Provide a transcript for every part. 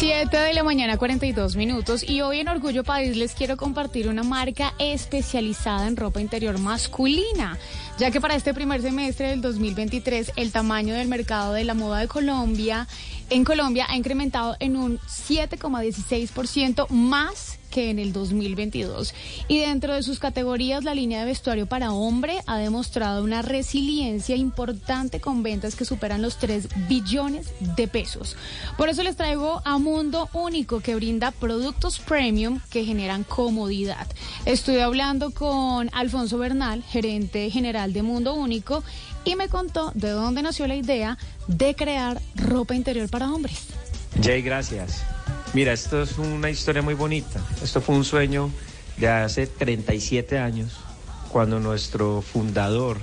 De la mañana, 42 minutos. Y hoy en Orgullo País les quiero compartir una marca especializada en ropa interior masculina, ya que para este primer semestre del 2023 el tamaño del mercado de la moda de Colombia, en Colombia, ha incrementado en un 7,16% más que en el 2022. Y dentro de sus categorías, la línea de vestuario para hombre ha demostrado una resiliencia importante con ventas que superan los 3 billones de pesos. Por eso les traigo a Mundo Único, que brinda productos premium que generan comodidad. Estuve hablando con Alfonso Bernal, gerente general de Mundo Único, y me contó de dónde nació la idea de crear ropa interior para hombres. Jay, gracias. Mira, esto es una historia muy bonita. Esto fue un sueño de hace 37 años, cuando nuestro fundador,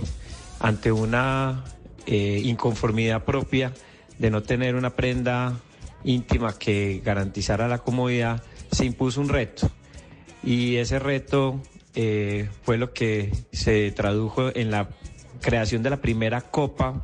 ante una eh, inconformidad propia de no tener una prenda íntima que garantizara la comodidad, se impuso un reto. Y ese reto eh, fue lo que se tradujo en la creación de la primera copa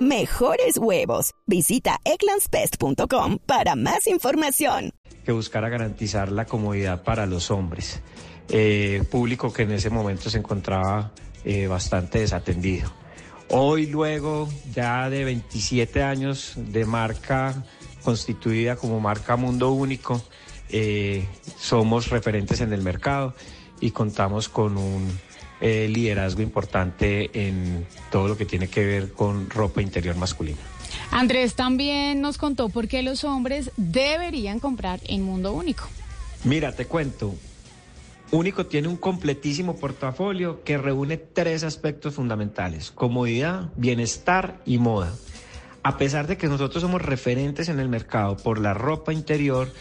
mejores huevos. Visita eclanspest.com para más información. Que buscara garantizar la comodidad para los hombres, eh, público que en ese momento se encontraba eh, bastante desatendido. Hoy, luego ya de 27 años de marca constituida como marca Mundo Único, eh, somos referentes en el mercado y contamos con un eh, liderazgo importante en todo lo que tiene que ver con ropa interior masculina. Andrés también nos contó por qué los hombres deberían comprar en Mundo Único. Mira, te cuento. Único tiene un completísimo portafolio que reúne tres aspectos fundamentales, comodidad, bienestar y moda. A pesar de que nosotros somos referentes en el mercado por la ropa interior,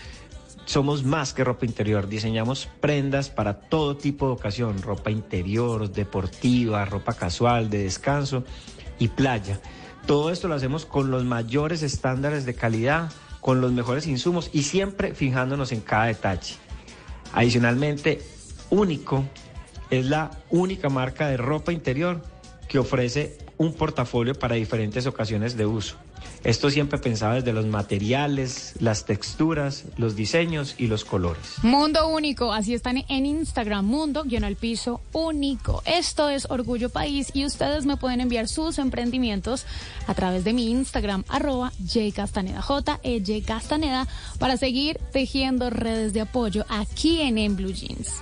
somos más que ropa interior, diseñamos prendas para todo tipo de ocasión, ropa interior, deportiva, ropa casual, de descanso y playa. Todo esto lo hacemos con los mayores estándares de calidad, con los mejores insumos y siempre fijándonos en cada detalle. Adicionalmente, Único es la única marca de ropa interior que ofrece un portafolio para diferentes ocasiones de uso. Esto siempre pensaba desde los materiales, las texturas, los diseños y los colores. Mundo único, así están en Instagram, mundo guion al piso único. Esto es Orgullo País y ustedes me pueden enviar sus emprendimientos a través de mi Instagram, arroba jcastaneda, j e Castaneda, para seguir tejiendo redes de apoyo aquí en, en Blue Jeans.